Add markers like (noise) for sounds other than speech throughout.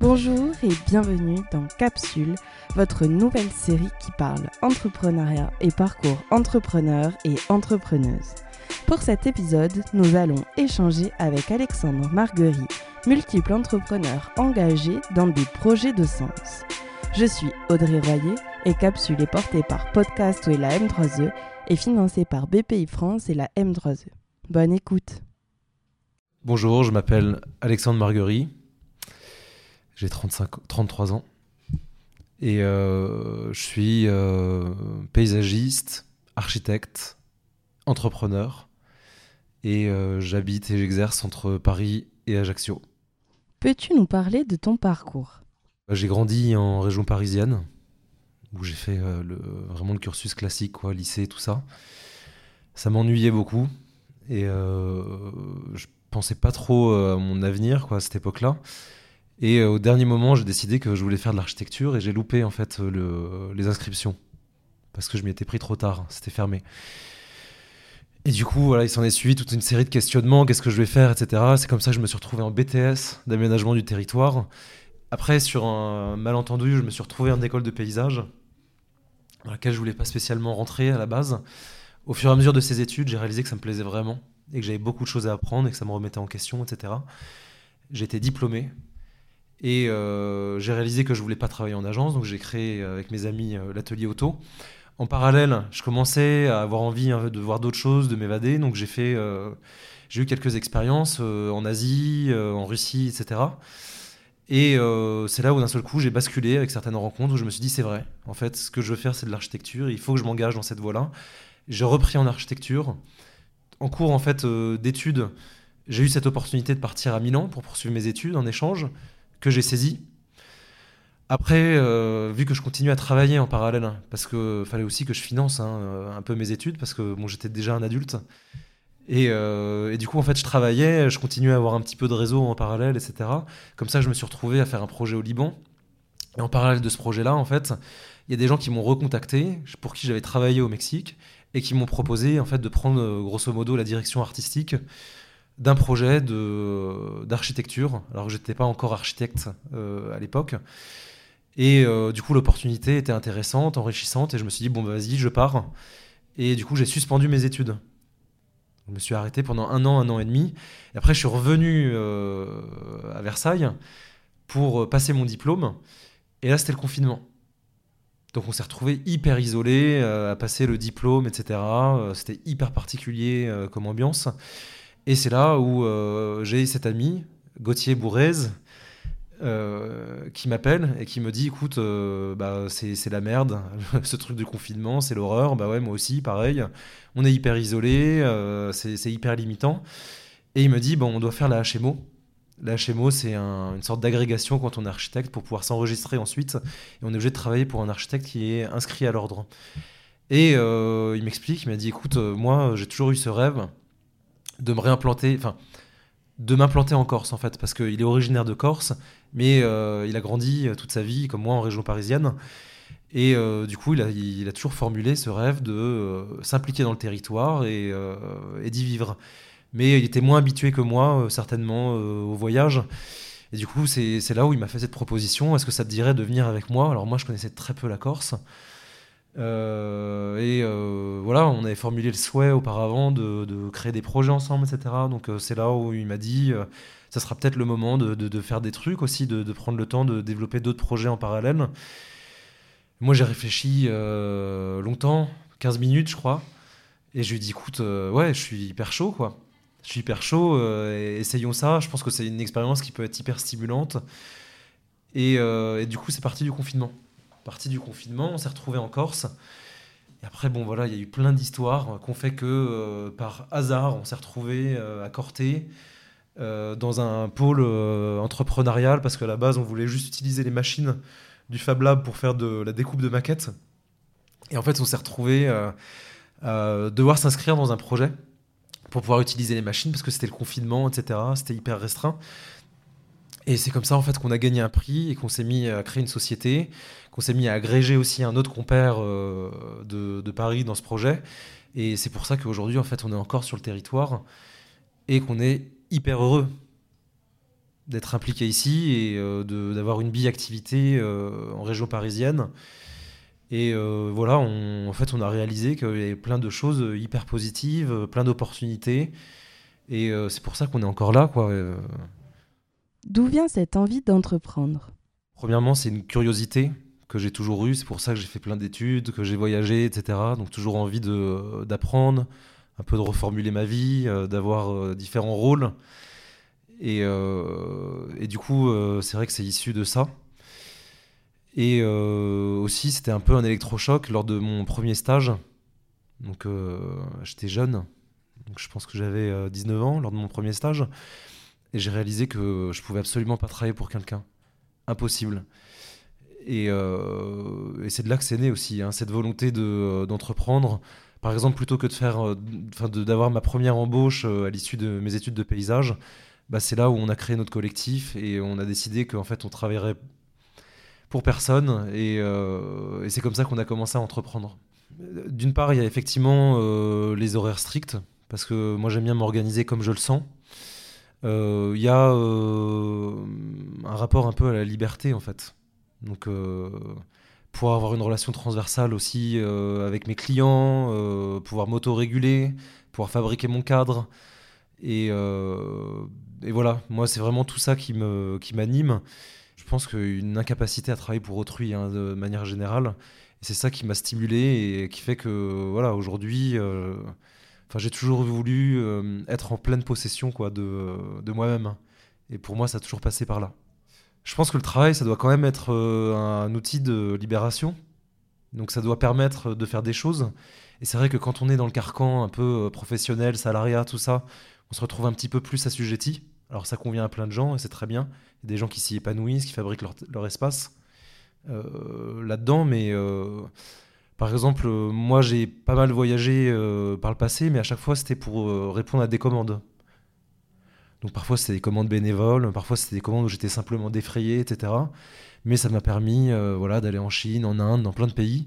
Bonjour et bienvenue dans Capsule, votre nouvelle série qui parle entrepreneuriat et parcours entrepreneurs et entrepreneuses. Pour cet épisode, nous allons échanger avec Alexandre Marguerite, multiple entrepreneur engagé dans des projets de sens. Je suis Audrey Royer et Capsule est portée par Podcast et la M3E et financée par BPI France et la M3E. Bonne écoute. Bonjour, je m'appelle Alexandre Marguerite. J'ai 33 ans. Et euh, je suis euh, paysagiste, architecte, entrepreneur. Et euh, j'habite et j'exerce entre Paris et Ajaccio. Peux-tu nous parler de ton parcours? J'ai grandi en région parisienne, où j'ai fait le, vraiment le cursus classique, quoi, lycée, tout ça. Ça m'ennuyait beaucoup. Et je pensais pas trop à mon avenir, quoi, à cette époque-là. Et euh, au dernier moment, j'ai décidé que je voulais faire de l'architecture et j'ai loupé en fait le, les inscriptions parce que je m'y étais pris trop tard, c'était fermé. Et du coup, voilà, il s'en est suivi toute une série de questionnements, qu'est-ce que je vais faire, etc. C'est comme ça que je me suis retrouvé en BTS d'aménagement du territoire. Après, sur un malentendu, je me suis retrouvé en école de paysage, dans laquelle je voulais pas spécialement rentrer à la base. Au fur et à mesure de ces études, j'ai réalisé que ça me plaisait vraiment et que j'avais beaucoup de choses à apprendre et que ça me remettait en question, etc. Été diplômé et euh, j'ai réalisé que je voulais pas travailler en agence, donc j'ai créé euh, avec mes amis euh, l'atelier auto. En parallèle, je commençais à avoir envie hein, de voir d'autres choses, de m'évader, donc j'ai fait, j'ai eu quelques expériences en Asie, en Russie, etc. Et c'est là où d'un seul coup j'ai basculé avec certaines rencontres où je me suis dit c'est vrai, en fait ce que je veux faire c'est de l'architecture, il faut que je m'engage dans cette voie-là. J'ai repris en architecture. En cours en fait d'études, j'ai eu cette opportunité de partir à Milan pour poursuivre mes études en échange que j'ai saisi. Après, euh, vu que je continue à travailler en parallèle, hein, parce qu'il fallait aussi que je finance hein, euh, un peu mes études, parce que bon, j'étais déjà un adulte. Euh, et, du coup, en fait, je travaillais, je continuais à avoir un petit peu de réseau en parallèle, etc. Comme ça, je me suis retrouvé à faire un projet au Liban. Et en parallèle de ce projet-là, en fait, il y a des gens qui m'ont recontacté, pour qui j'avais travaillé au Mexique, et qui m'ont proposé, en fait, de prendre, grosso modo, la direction artistique d'un projet d'architecture, alors que j'étais pas encore architecte euh, à l'époque. Et euh, du coup, l'opportunité était intéressante, enrichissante, et je me suis dit, bon, bah, vas-y, je pars. Et du coup, j'ai suspendu mes études. Je me suis arrêté pendant un an, un an et demi. Et après, je suis revenu euh, à Versailles pour passer mon diplôme. Et là, c'était le confinement. Donc on s'est retrouvé hyper isolé à passer le diplôme, etc. c'était hyper particulier comme ambiance. Et c'est là où euh, j'ai cet ami, Gauthier Bourrez, euh, qui m'appelle et qui me dit écoute, euh, bah, c'est la merde, (laughs) ce truc du confinement, c'est l'horreur. Bah ouais, moi aussi, pareil. On est hyper isolé, c'est hyper limitant. Et il me dit bon, on doit faire la HMO. La HMO, c'est une sorte d'agrégation quand on est architecte pour pouvoir s'enregistrer ensuite. Et on est obligé de travailler pour un architecte qui est inscrit à l'ordre. Et il m'explique, il m'a dit écoute, moi, j'ai toujours eu ce rêve de me réimplanter, enfin, de m'implanter en Corse en fait, parce qu'il est originaire de Corse, mais euh, il a grandi euh, toute sa vie, comme moi, en région parisienne. Et euh, du coup, il a, toujours formulé ce rêve de s'impliquer dans le territoire et, et d'y vivre. Mais il était moins habitué que moi, certainement, au voyage. Et du coup, c'est là où il m'a fait cette proposition. Est-ce que ça te dirait de venir avec moi? Alors moi, je connaissais très peu la Corse. Euh, et euh, voilà, on avait formulé le souhait auparavant de, créer des projets ensemble, etc. Donc euh, c'est là où il m'a dit, ça sera peut-être le moment de, faire des trucs aussi, de, prendre le temps de développer d'autres projets en parallèle. Moi j'ai réfléchi longtemps, 15 minutes je crois, et je lui ai dit, écoute, ouais, je suis hyper chaud quoi. Je suis hyper chaud, essayons ça. Je pense que c'est une expérience qui peut être hyper stimulante. et du coup c'est parti du confinement partie du confinement, on s'est retrouvé en Corse. Et après, bon, voilà, il y a eu plein d'histoires qu'on fait que euh, par hasard, on s'est retrouvé euh, à Corté, euh, dans un pôle entrepreneurial, parce qu'à la base, on voulait juste utiliser les machines du Fab Lab pour faire de la découpe de maquettes. Et en fait, on s'est retrouvé à devoir s'inscrire dans un projet pour pouvoir utiliser les machines, parce que c'était le confinement, etc. C'était hyper restreint. Et c'est comme ça en fait qu'on a gagné un prix et qu'on s'est mis à créer une société, qu'on s'est mis à agréger aussi un autre compère euh, de, Paris dans ce projet. Et c'est pour ça qu'aujourd'hui en fait on est encore sur le territoire et qu'on est hyper heureux d'être impliqué ici et d'avoir une bi-activité en région parisienne. Et voilà, en fait, on a réalisé qu'il y avait plein de choses hyper positives, plein d'opportunités. Et c'est pour ça qu'on est encore là, quoi. D'où vient cette envie d'entreprendre? Premièrement, c'est une curiosité que j'ai toujours eue. C'est pour ça que j'ai fait plein d'études, que j'ai voyagé, etc. Donc toujours envie d'apprendre, un peu de reformuler ma vie, euh, d'avoir euh, différents rôles. Et, euh, du coup, c'est vrai que c'est issu de ça. Et aussi, c'était un peu un électrochoc lors de mon premier stage. Donc, j'étais jeune. Je pense que j'avais 19 ans lors de mon premier stage. Et j'ai réalisé que je pouvais absolument pas travailler pour quelqu'un. Impossible. Et, euh, c'est de là que c'est né aussi, hein, cette volonté de, d'entreprendre. Par exemple, plutôt que de faire, euh, enfin, d'avoir ma première embauche euh, à l'issue de mes études de paysage, bah, c'est là où on a créé notre collectif et on a décidé qu'en fait on travaillerait pour personne et c'est comme ça qu'on a commencé à entreprendre. D'une part, il y a effectivement les horaires stricts parce que moi j'aime bien m'organiser comme je le sens. Il y a un rapport un peu à la liberté en fait. Donc, euh, pouvoir avoir une relation transversale aussi euh, avec mes clients, euh, pouvoir m'auto-réguler, pouvoir fabriquer mon cadre. Et, et voilà, moi, c'est vraiment tout ça qui m'anime. Qui je pense qu'une incapacité à travailler pour autrui, hein, de manière générale, c'est ça qui m'a stimulé et qui fait que, voilà, aujourd'hui, enfin, j'ai toujours voulu être en pleine possession quoi, de, de moi-même. Et pour moi, ça a toujours passé par là. Je pense que le travail, ça doit quand même être euh, un outil de libération. Donc ça doit permettre de faire des choses. Et c'est vrai que quand on est dans le carcan un peu euh, professionnel, salariat, tout ça, on se retrouve un petit peu plus assujetti. Alors ça convient à plein de gens et c'est très bien. Il y a des gens qui s'y épanouissent, qui fabriquent leur, espace euh, là-dedans. Mais par exemple, moi j'ai pas mal voyagé par le passé, mais à chaque fois c'était pour répondre à des commandes. Donc parfois c'était des commandes bénévoles, parfois c'était des commandes où j'étais simplement défrayé, etc. Mais ça m'a permis euh, voilà, d'aller en Chine, en Inde, dans plein de pays.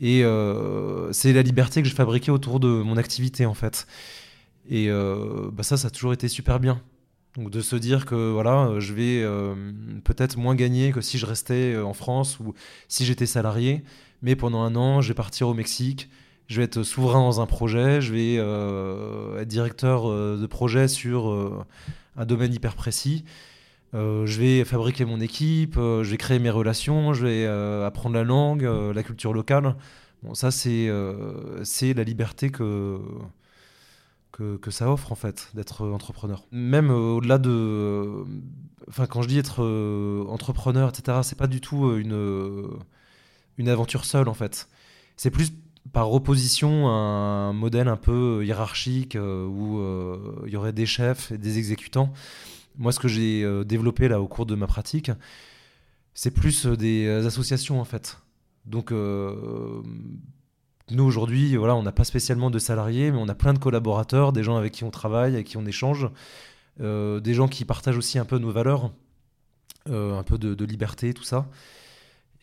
Et euh, c'est la liberté que j'ai fabriquée autour de mon activité en fait. Et euh, bah ça, ça a toujours été super bien. Donc de se dire que voilà, je vais peut-être moins gagner que si je restais en France ou si j'étais salarié, mais pendant un an, je vais partir au Mexique, je vais être souverain dans un projet, je vais euh, être directeur euh, de projet sur euh, un domaine hyper précis. je vais fabriquer mon équipe, je vais créer mes relations, je vais apprendre la langue, la culture locale. Bon, ça, c'est la liberté que, que, que, ça offre, en fait, d'être entrepreneur. Même au-delà de. Enfin, quand je dis être entrepreneur, etc., c'est pas du tout une, une aventure seule, en fait. C'est plus par opposition à un modèle un peu hiérarchique euh, où euh, il y aurait des chefs et des exécutants. Moi, ce que j'ai euh, développé là au cours de ma pratique, c'est plus des associations en fait. Donc, nous aujourd'hui, voilà, on n'a pas spécialement de salariés, mais on a plein de collaborateurs, des gens avec qui on travaille, avec qui on échange, des gens qui partagent aussi un peu nos valeurs, un peu de, de liberté, tout ça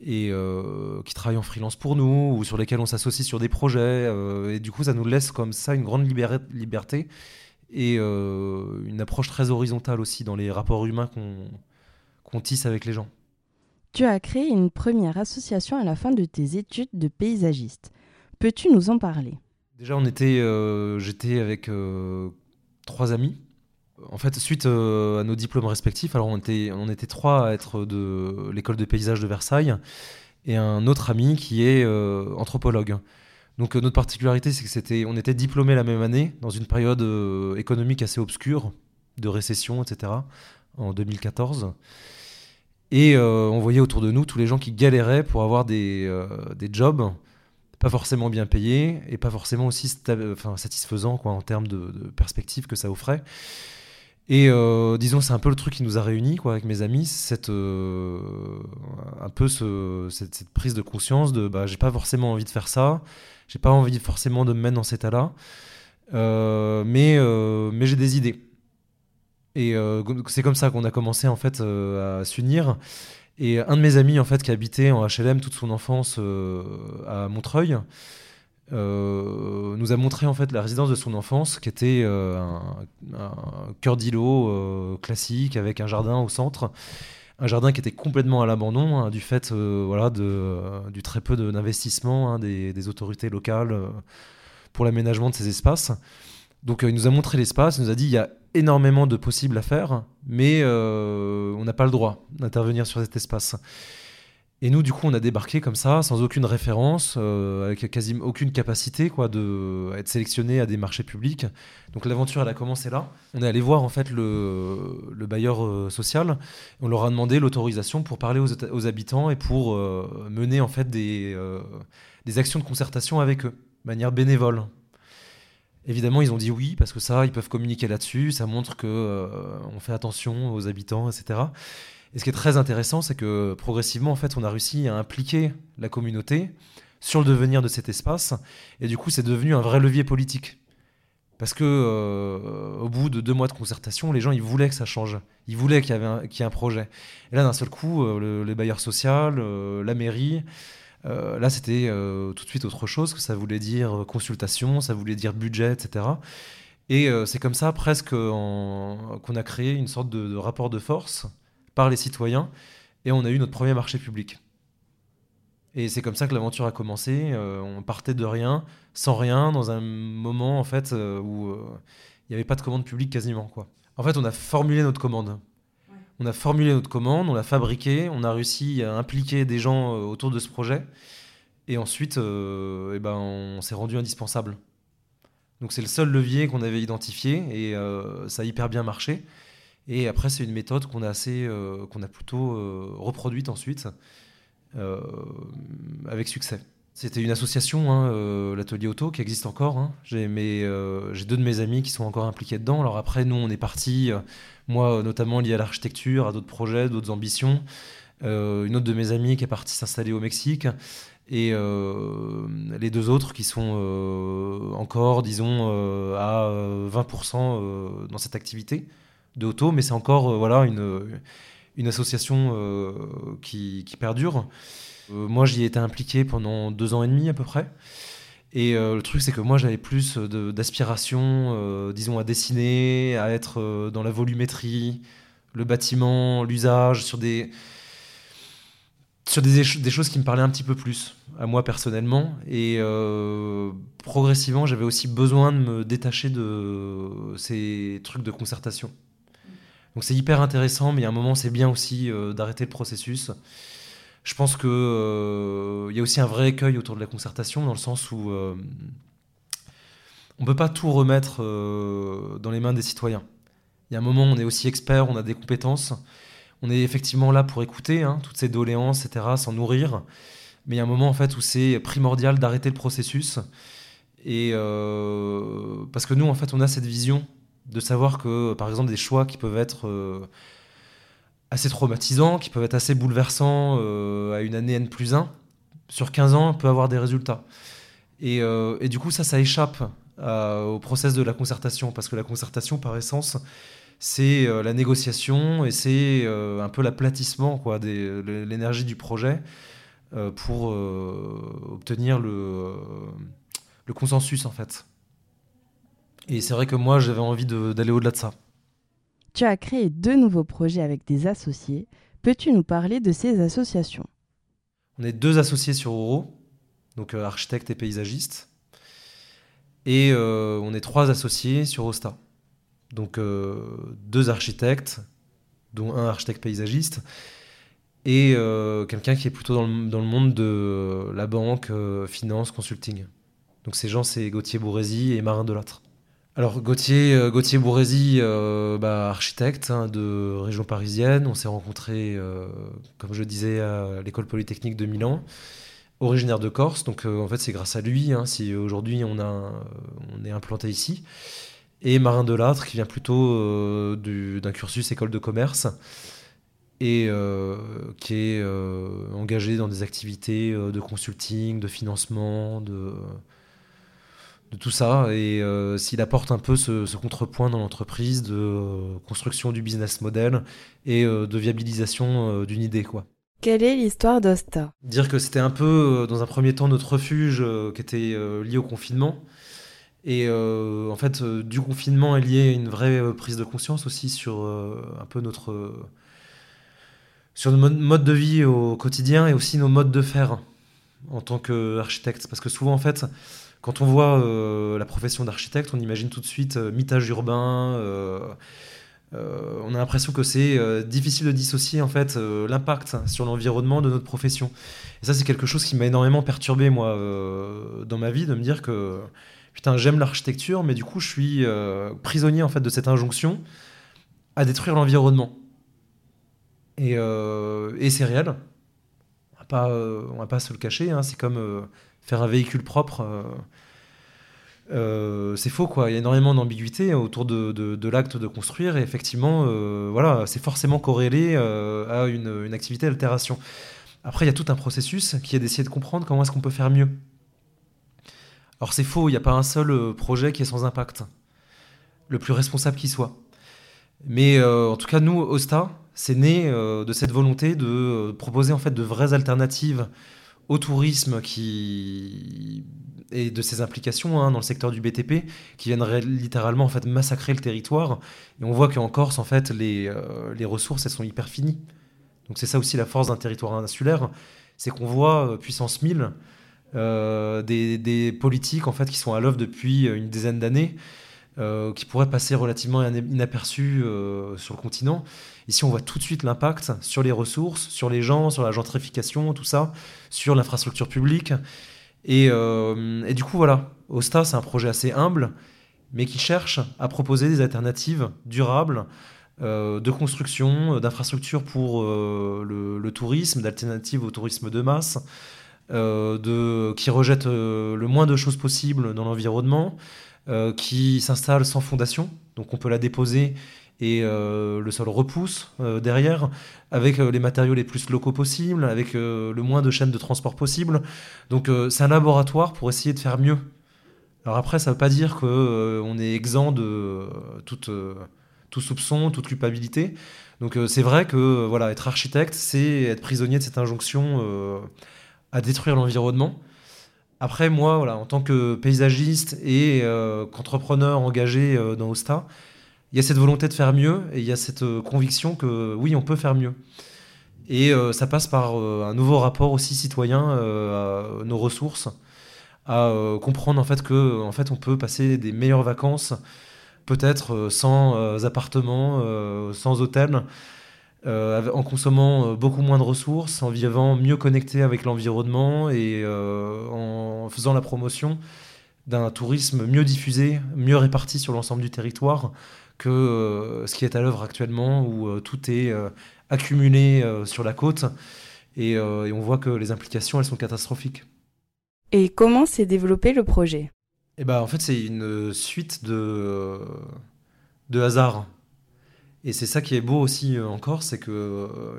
et euh, qui travaillent en freelance pour nous ou sur lesquels on s'associe sur des projets. Euh, et du coup, ça nous laisse comme ça une grande liberté et euh, une approche très horizontale aussi dans les rapports humains qu'on tisse avec les gens. Tu as créé une première association à la fin de tes études de paysagiste. Peux-tu nous en parler? Déjà, on était, j'étais avec trois amis en fait, suite euh, à nos diplômes respectifs, alors on était, on trois à être de l'école de paysage de Versailles et un autre ami qui est euh, anthropologue. Donc euh, notre particularité, c'est que c'était, on était diplômés la même année dans une période économique assez obscure, de récession, etc. En 2014. Et on voyait autour de nous tous les gens qui galéraient pour avoir des, jobs pas forcément bien payés et pas forcément aussi satisfaisants en termes de, de perspectives que ça offrait. Et euh, disons, c'est un peu le truc qui nous a réunis quoi, avec mes amis, cette, euh, un peu ce, cette, prise de conscience de bah, j'ai pas forcément envie de faire ça, j'ai pas envie forcément de me mettre dans cet état-là, euh, mais, mais j'ai des idées. Et c'est comme ça qu'on a commencé en fait à s'unir. Et un de mes amis en fait qui habitait en HLM toute son enfance à Montreuil, nous a montré en fait la résidence de son enfance, qui était un, un, cœur d'îlot classique avec un jardin au centre un jardin qui était complètement à l'abandon hein, du fait euh, voilà, de, euh, du très peu d'investissement hein, des, autorités locales euh, pour l'aménagement de ces espaces. Donc il nous a montré l'espace, il nous a dit il y a énormément de possibles à faire, mais on n'a pas le droit d'intervenir sur cet espace. Et nous, du coup, on a débarqué comme ça, sans aucune référence, euh, avec quasiment aucune capacité quoi, de être sélectionné à des marchés publics. Donc l'aventure, elle a commencé là. On est allé voir en fait le, le bailleur euh, social. On leur a demandé l'autorisation pour parler aux, habitants et pour euh, mener en fait des, actions de concertation avec eux, de manière bénévole. Évidemment, ils ont dit oui parce que ça, ils peuvent communiquer là-dessus. Ça montre que on fait attention aux habitants, etc. Et ce qui est très intéressant, c'est que progressivement, en fait, on a réussi à impliquer la communauté sur le devenir de cet espace. Et du coup, c'est devenu un vrai levier politique. Parce que euh, au bout de deux mois de concertation, les gens ils voulaient que ça change. Ils voulaient qu'il y, avait ait un projet. Et là, d'un seul coup, euh, le, les bailleurs sociaux, euh, la mairie, là, c'était tout de suite autre chose. Que ça voulait dire consultation, ça voulait dire budget, etc. Et c'est comme ça, presque, qu'on a créé une sorte de rapport de force par les citoyens, et on a eu notre premier marché public. Et c'est comme ça que l'aventure a commencé. Euh, on partait de rien, sans rien, dans un moment en fait euh, où euh, il n'y avait pas de commande publique quasiment. Quoi. En fait, on a formulé notre commande. On a formulé notre commande, on l'a fabriquée, on a réussi à impliquer des gens autour de ce projet. Et ensuite, eh ben, on s'est rendu indispensable. Donc c'est le seul levier qu'on avait identifié et ça a hyper bien marché. Et après, c'est une méthode qu'on a euh, qu'on a plutôt euh, reproduite ensuite euh, avec succès. C'était une association, hein, l'atelier auto, qui existe encore. Hein. J'ai deux de mes amis qui sont encore impliqués dedans. Alors après, nous, on est partis, moi notamment lié à l'architecture, à d'autres projets, d'autres ambitions. une autre de mes amies qui est partie s'installer au Mexique et les deux autres qui sont encore, disons, à 20% dans cette activité de auto, mais c'est encore euh, voilà, une, une association euh, qui, perdure. Euh, moi, j'y ai été impliqué pendant deux ans et demi à peu près. Et le truc, c'est que moi, j'avais plus d'aspiration, disons, à dessiner, à être dans la volumétrie, le bâtiment, l'usage, sur des sur des, choses qui me parlaient un petit peu plus à moi personnellement. Et progressivement, j'avais aussi besoin de me détacher de ces trucs de concertation. Donc c'est hyper intéressant, mais a un moment, c'est bien aussi euh, d'arrêter le processus. Je pense qu'il euh, y a aussi un vrai écueil autour de la concertation, dans le sens où euh, on ne peut pas tout remettre dans les mains des citoyens. Il y a un moment, on est aussi expert, on a des compétences. On est effectivement là pour écouter hein, toutes ces doléances, etc., s'en nourrir. Mais il y a un moment en fait où c'est primordial d'arrêter le processus. Et parce que nous, en fait, on a cette vision de savoir que, par exemple, des choix qui peuvent être euh, assez traumatisants, qui peuvent être assez bouleversants euh, à une année N plus 1, sur 15 ans, peut avoir des résultats. Et, euh, et du coup, ça, ça échappe au process de la concertation, parce que la concertation, par essence, c'est la négociation et c'est un peu l'aplatissement quoi, de l'énergie du projet pour obtenir le, le consensus, en fait. Et c'est vrai que moi, j'avais envie d'aller au-delà de ça. Tu as créé deux nouveaux projets avec des associés. Peux-tu nous parler de ces associations? On est deux associés sur Oro, donc euh, architecte et paysagiste. Et euh, on est trois associés sur Osta. Donc euh, deux architectes, dont un architecte paysagiste, et quelqu'un qui est plutôt dans le, dans le, monde de la banque, finance, consulting. Donc ces gens, c'est Gauthier Bourrézy et Marin Delattre. Alors Gauthier, euh, Gauthier Bourrézy, euh, bah, architecte hein, de région parisienne, on s'est rencontrés, euh, comme je disais, à l'école polytechnique de Milan, originaire de Corse, donc en fait c'est grâce à lui hein, si aujourd'hui on, est implanté ici. Et Marin Delattre, qui vient plutôt d'un cursus école de commerce et qui est engagé dans des activités de consulting, de financement, de de tout ça et euh, s'il apporte un peu ce, contrepoint dans l'entreprise de euh, construction du business model et euh, de viabilisation d'une idée quoi. Quelle est l'histoire d'Osta Dire que c'était un peu, dans un premier temps, notre refuge qui était lié au confinement. Et en fait, du confinement est lié une vraie prise de conscience aussi sur un peu notre sur nos modes de vie au quotidien et aussi nos modes de faire en tant qu'architecte. Parce que souvent, en fait, quand on voit euh, la profession d'architecte, on imagine tout de suite euh, mitage urbain. Euh, on a l'impression que c'est difficile de dissocier en fait l'impact sur l'environnement de notre profession. Et ça, c'est quelque chose qui m'a énormément perturbé moi dans ma vie, de me dire que putain, j'aime l'architecture, mais du coup, je suis prisonnier en fait de cette injonction à détruire l'environnement. Et, et c'est réel. On va pas, va pas se le cacher. Hein. c'est comme faire un véhicule propre. Euh, c'est faux, quoi. Il y a énormément d'ambiguïté autour de, l'acte de construire, et effectivement, euh, voilà, c'est forcément corrélé euh, à une, activité d'altération. Après, il y a tout un processus qui est d'essayer de comprendre comment est-ce qu'on peut faire mieux. Alors, c'est faux, il n'y a pas un seul projet qui est sans impact, le plus responsable qui soit. Mais en tout cas, nous, Osta, c'est né de cette volonté de proposer en fait de vraies alternatives au tourisme qui et de ses implications hein, dans le secteur du BTP qui viennent littéralement en fait massacrer le territoire. Et on voit qu'en Corse en fait les, euh, les ressources elles sont hyper finies. Donc c'est ça aussi la force d'un territoire insulaire c'est qu'on voit euh, puissance 1000 euh, des, des, politiques en fait qui sont à l'œuvre depuis une dizaine d'années qui pourraient passer relativement inaperçus sur le continent Ici, on voit tout de suite l'impact sur les ressources, sur les gens, sur la gentrification, tout ça, sur l'infrastructure publique. Et, euh, du coup, voilà, Osta, c'est un projet assez humble, mais qui cherche à proposer des alternatives durables euh, de construction, d'infrastructures pour euh, le, tourisme, d'alternatives au tourisme de masse, qui rejette le moins de choses possibles dans l'environnement, qui s'installe sans fondation, donc on peut la déposer et euh, le sol repousse euh, derrière, avec euh, les matériaux les plus locaux possibles, avec le moins de chaînes de transport possible. Donc c'est un laboratoire pour essayer de faire mieux. Alors après, ça ne veut pas dire qu'on est exempt de toute, tout soupçon, toute culpabilité. Donc c'est vrai que voilà, être architecte, c'est être prisonnier de cette injonction à détruire l'environnement. Après, moi, voilà, en tant que paysagiste et qu'entrepreneur engagé dans Osta, il y a cette volonté de faire mieux et il y a cette euh, conviction que oui, on peut faire mieux. Et euh, ça passe par euh, un nouveau rapport aussi citoyen à nos ressources, à comprendre en fait que en fait on peut passer des meilleures vacances, peut-être sans appartement, sans hôtel, en consommant beaucoup moins de ressources, en vivant mieux connecté avec l'environnement et en faisant la promotion d'un tourisme mieux diffusé, mieux réparti sur l'ensemble du territoire, que euh, ce qui est à l'œuvre actuellement, où euh, tout est euh, accumulé sur la côte, et, on voit que les implications, elles sont catastrophiques. Et comment s'est développé le projet? Eh ben, En fait, c'est une suite de, de hasards. Et c'est ça qui est beau aussi encore, c'est qu'il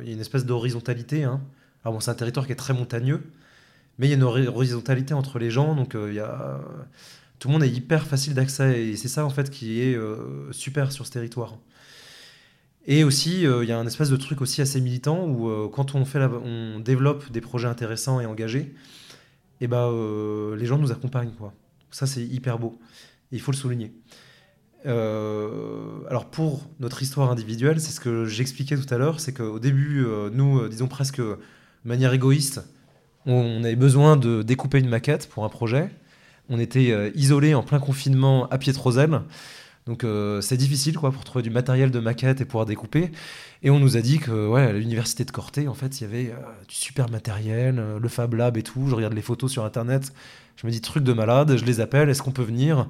il y a une espèce d'horizontalité. Hein. Alors bon, c'est un territoire qui est très montagneux, mais il y a une horizontalité entre les gens. Donc il y a tout le monde est hyper facile d'accès et c'est ça en fait qui est euh, super sur ce territoire. Et aussi, euh, il y a un espèce de truc aussi assez militant où euh, quand on, fait on développe des projets intéressants et engagés, et eh ben, les gens nous accompagnent. Quoi. Ça, c'est hyper beau. il faut le souligner. alors pour notre histoire individuelle, c'est ce que j'expliquais tout à l'heure, c'est qu'au début, nous, disons presque de manière égoïste, on avait besoin de découper une maquette pour un projet. On était euh, isolés en plein confinement à Pietrosel. Donc euh, c'est difficile quoi pour trouver du matériel de maquette et pouvoir découper. Et on nous a dit que ouais, à l'université de Corté, en fait, il y avait euh, du super matériel, le Fab Lab et tout. Je regarde les photos sur internet, je me dis truc de malade, je les appelle, est-ce qu'on peut venir?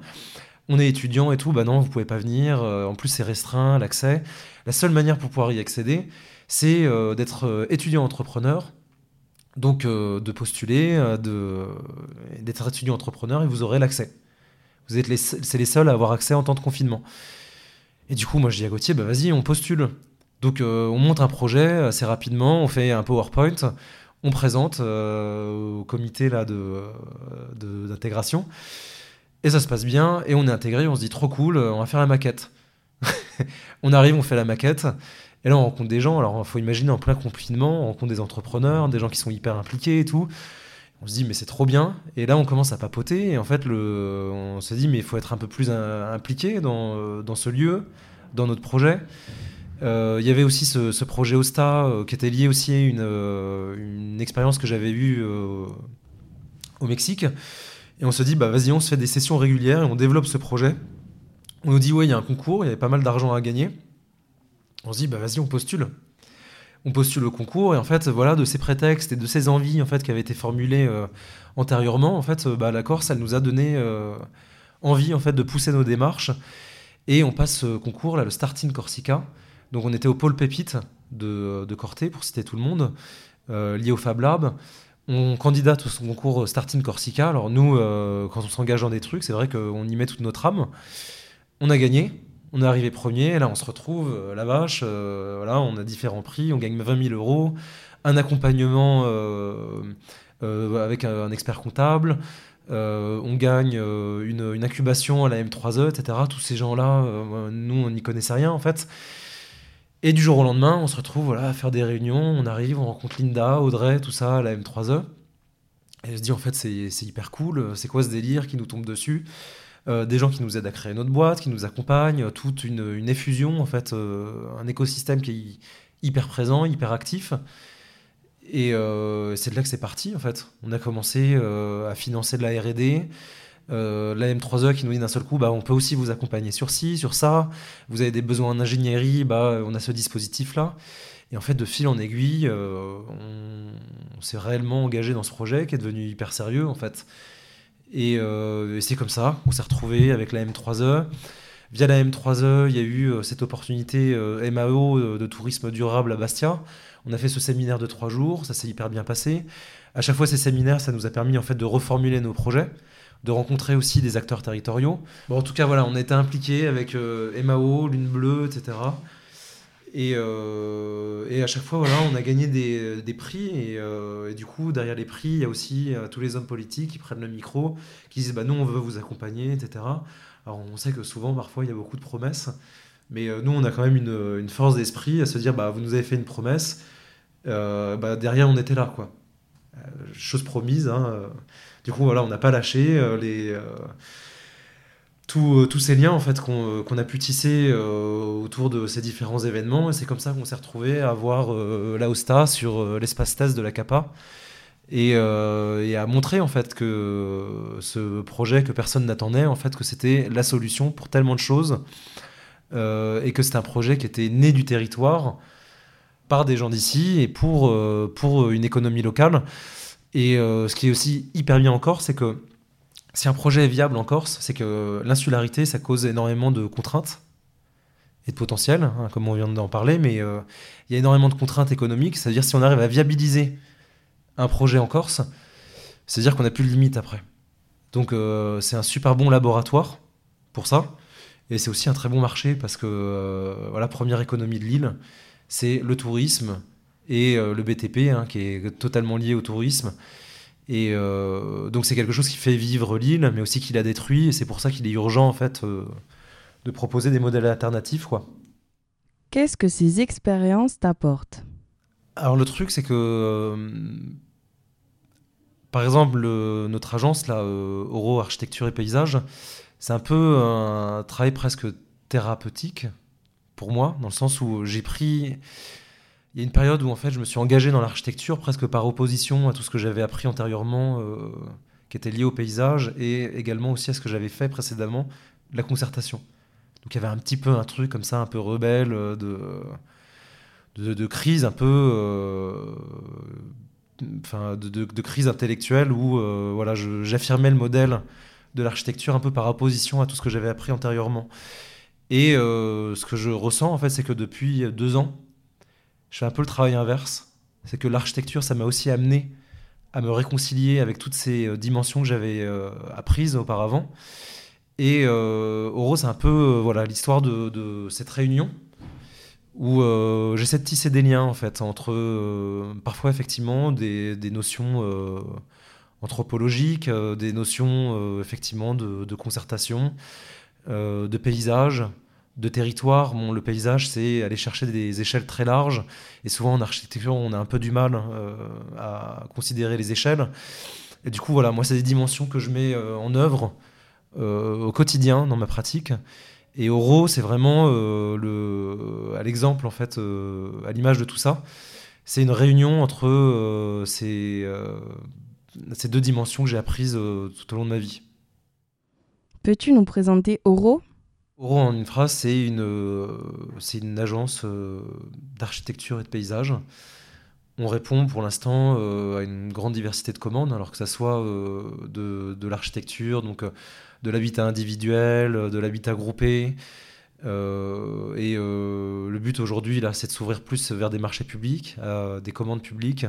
On est étudiant et tout, bah non, vous pouvez pas venir. en plus, c'est restreint l'accès. La seule manière pour pouvoir y accéder, c'est d'être étudiant entrepreneur donc euh, de postuler, euh, d'être étudiant entrepreneur et vous aurez l'accès. Vous êtes les, les seuls à avoir accès en temps de confinement. Et du coup, moi je dis à Gauthier, bah vas-y, on postule. Donc euh, on monte un projet assez rapidement, on fait un PowerPoint, on présente au comité là de, d'intégration et ça se passe bien et on est intégré, on se dit trop cool, on va faire la maquette. (laughs) on arrive, on fait la maquette Et là, on rencontre des gens. Alors, il faut imaginer en plein confinement, on rencontre des entrepreneurs, des gens qui sont hyper impliqués et tout. On se dit, mais c'est trop bien. Et là, on commence à papoter. Et en fait, on se dit, mais il faut être un peu plus impliqué dans, dans ce lieu, dans notre projet. Euh, il y avait aussi ce, projet Osta euh, qui était lié aussi à une, euh, une expérience que j'avais eue au Mexique. Et on se dit, bah vas-y, on se fait des sessions régulières et on développe ce projet. On nous dit, ouais, il y a un concours, il y avait pas mal d'argent à gagner. On se dit, bah vas-y, on postule. On postule au concours et en fait, voilà, de ces prétextes et de ces envies en fait qui avaient été formulées antérieurement, en fait, bah, la Corse, elle nous a donné envie en fait de pousser nos démarches et on passe ce concours là, le Starting Corsica, donc on était au pôle Pépite de, de Corté, pour citer tout le monde, euh, lié au Fab Lab. On candidate au concours Starting Corsica. Alors nous, euh, quand on s'engage dans des trucs, c'est vrai qu'on y met toute notre âme. On a gagné, on est arrivé premier, là on se retrouve, euh, la vache, voilà, on a différents prix, on gagne 20 000 euros, un accompagnement avec un, expert comptable, on gagne une, incubation à la M3E, etc. Tous ces gens-là, nous on n'y connaissait rien en fait. Et du jour au lendemain, on se retrouve voilà, à faire des réunions, on arrive, on rencontre Linda, Audrey, tout ça, la M3E. Et se dit, en fait, c'est hyper cool, c'est quoi ce délire qui nous tombe dessus? Euh, Des gens qui nous aident à créer notre boîte, qui nous accompagnent, toute une, effusion, en fait, euh, un écosystème qui est hyper présent, hyper actif. Et euh, c'est de là que c'est parti, en fait. On a commencé à financer de la RD, euh, la M3E qui nous dit d'un seul coup, bah, on peut aussi vous accompagner sur ci, sur ça. Vous avez des besoins en ingénierie, bah, on a ce dispositif-là. Et en fait, de fil en aiguille, euh, on, s'est réellement engagé dans ce projet qui est devenu hyper sérieux, en fait. Et, euh, c'est comme ça, on s'est retrouvé avec la M3E. Via la M3E, il y a eu cette opportunité MAO de tourisme durable à Bastia. On a fait ce séminaire de trois jours, ça s'est hyper bien passé. À chaque fois, ces séminaires, ça nous a permis en fait de reformuler nos projets de rencontrer aussi des acteurs territoriaux. Bon, en tout cas, voilà, on était impliqués avec euh, MAO, Lune Bleue, etc. Et, euh, et, à chaque fois, voilà, on a gagné des, des prix. Euh, et, du coup, derrière les prix, il y a aussi tous les hommes politiques qui prennent le micro, qui disent bah, Nous, on veut vous accompagner, etc. Alors, on sait que souvent, parfois, il y a beaucoup de promesses. Mais nous, on a quand même une, une force d'esprit à se dire bah, Vous nous avez fait une promesse. bah, derrière, on était là. quoi. chose promise. Hein, du coup, voilà, on n'a pas lâché euh, les euh, euh, tous ces liens en fait qu'on a pu tisser autour de ces différents événements. Et c'est comme ça qu'on s'est retrouvé à voir la Hosta sur l'espace test de la CAPA. Et, à montrer en fait que ce projet que personne n'attendait en fait que c'était la solution pour tellement de choses et que c'était un projet qui était né du territoire par des gens d'ici et pour, pour une économie locale. Et euh, ce qui est aussi hyper bien en Corse, c'est que si un projet est viable en Corse, c'est que l'insularité, ça cause énormément de contraintes et de potentiel, hein, comme on vient d'en parler, mais euh, il y a énormément de contraintes économiques. C'est-à-dire si on arrive à viabiliser un projet en Corse, c'est-à-dire qu'on n'a plus de limite après. Donc euh, c'est un super bon laboratoire pour ça. Et c'est aussi un très bon marché parce que voilà, première économie de l'île, c'est le tourisme, et euh, le BTP, hein, qui est totalement lié au tourisme. Et euh, donc c'est quelque chose qui fait vivre l'île, mais aussi qui la détruit. Et c'est pour ça qu'il est urgent en fait euh, de proposer des modèles alternatifs, quoi. Qu'est-ce que ces expériences t'apportent? Alors le truc, c'est que par exemple, notre agence, là, Oro Architecture et Paysage, c'est un peu un travail presque thérapeutique pour moi, dans le sens où j'ai pris il y a une période où en fait je me suis engagé dans l'architecture presque par opposition à tout ce que j'avais appris antérieurement euh, qui était lié au paysage et également aussi à ce que j'avais fait précédemment, la concertation. Donc il y avait un petit peu un truc comme ça, un peu rebelle, euh, de, de, crise un peu... Euh, enfin, de, crise intellectuelle où voilà, j'affirmais le modèle de l'architecture un peu par opposition à tout ce que j'avais appris antérieurement. Et ce que je ressens en fait, c'est que depuis deux ans, je fais un peu le travail inverse. C'est que l'architecture, ça m'a aussi amené à me réconcilier avec toutes ces euh, dimensions que j'avais euh, apprises auparavant. Et euh, Oro, c'est un peu euh, voilà l'histoire de, cette réunion où j'essaie de tisser des liens entre parfois effectivement des, notions anthropologiques, des notions effectivement de concertation, de paysage, de territoire. Le paysage, c'est aller chercher des échelles très larges. Et souvent, en architecture, on a un peu du mal euh, à considérer les échelles. Et du coup, voilà, moi, c'est des dimensions que je mets euh, en œuvre euh, au quotidien dans ma pratique. Et Oro, c'est vraiment le, à l'exemple, en fait, à l'image de tout ça. C'est une réunion entre ces, ces deux dimensions que j'ai apprises tout au long de ma vie. Peux-tu nous présenter Oro Oro, en une phrase, c'est une, euh, c'est une agence euh, d'architecture et de paysage. On répond pour l'instant euh, à une grande diversité de commandes, alors que ça soit de, de l'architecture, donc de l'habitat individuel, de l'habitat groupé. et le but aujourd'hui, là, c'est de s'ouvrir plus vers des marchés publics, des commandes publiques,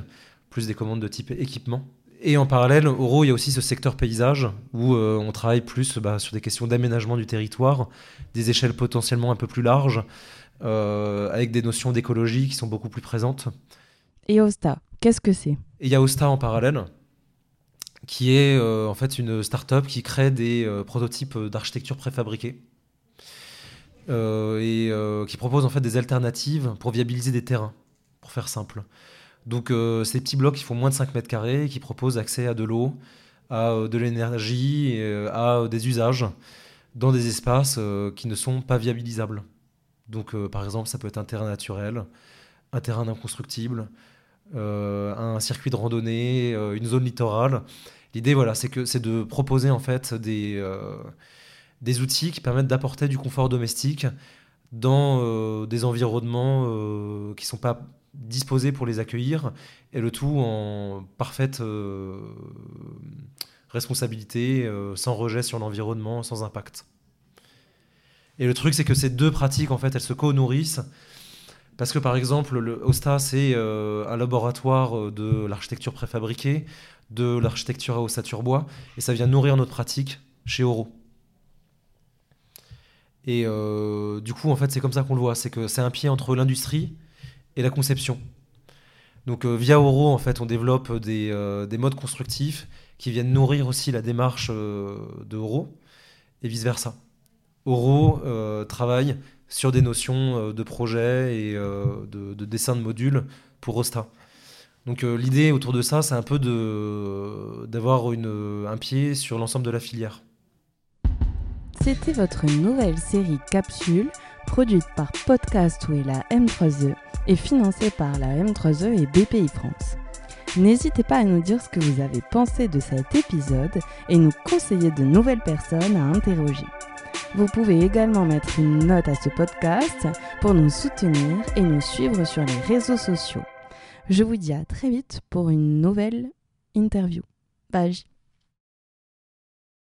plus des commandes de type équipement. Et en parallèle, Oro, il y a aussi ce secteur paysage où euh, on travaille plus bah, sur des questions d'aménagement du territoire, des échelles potentiellement un peu plus larges, euh, avec des notions d'écologie qui sont beaucoup plus présentes. Et Osta, qu'est-ce que c'est? Et il y a Osta en parallèle, qui est euh, en fait une start-up qui crée des prototypes d'architecture préfabriqués. et qui propose en fait des alternatives pour viabiliser des terrains, pour faire simple. Donc euh, ces petits blocs qui font moins de 5 mètres carrés, qui proposent accès à de l'eau, à euh, de l'énergie, euh, à des usages dans des espaces qui ne sont pas viabilisables. Donc par exemple ça peut être un terrain naturel, un terrain inconstructible, un circuit de randonnée, une zone littorale. L'idée voilà c'est que c'est de proposer en fait des, des outils qui permettent d'apporter du confort domestique dans des environnements qui ne sont pas disposés pour les accueillir, et le tout en parfaite euh, responsabilité, euh, sans rejet sur l'environnement, sans impact. Et le truc, c'est que ces deux pratiques, en fait, elles se co-nourrissent. Parce que par exemple, le OSTA, c'est euh, un laboratoire de l'architecture préfabriquée, de l'architecture à ossature bois, et ça vient nourrir notre pratique chez Oro. Et du coup, en fait, c'est comme ça qu'on le voit, c'est que c'est un pied entre l'industrie et la conception. Donc euh, via Oro, en fait, on développe des, euh, des, modes constructifs qui viennent nourrir aussi la démarche euh, de Oro et vice-versa. Oro travaille sur des notions de projet et de, de, dessin de modules pour Rosta. Donc l'idée autour de ça, c'est un peu d'avoir un pied sur l'ensemble de la filière. C'était votre nouvelle série Capsule, produite par Podcast et la M3E et financée par la M3E et BPI France. N'hésitez pas à nous dire ce que vous avez pensé de cet épisode et nous conseiller de nouvelles personnes à interroger. Vous pouvez également mettre une note à ce podcast pour nous soutenir et nous suivre sur les réseaux sociaux. Je vous dis à très vite pour une nouvelle interview. Bye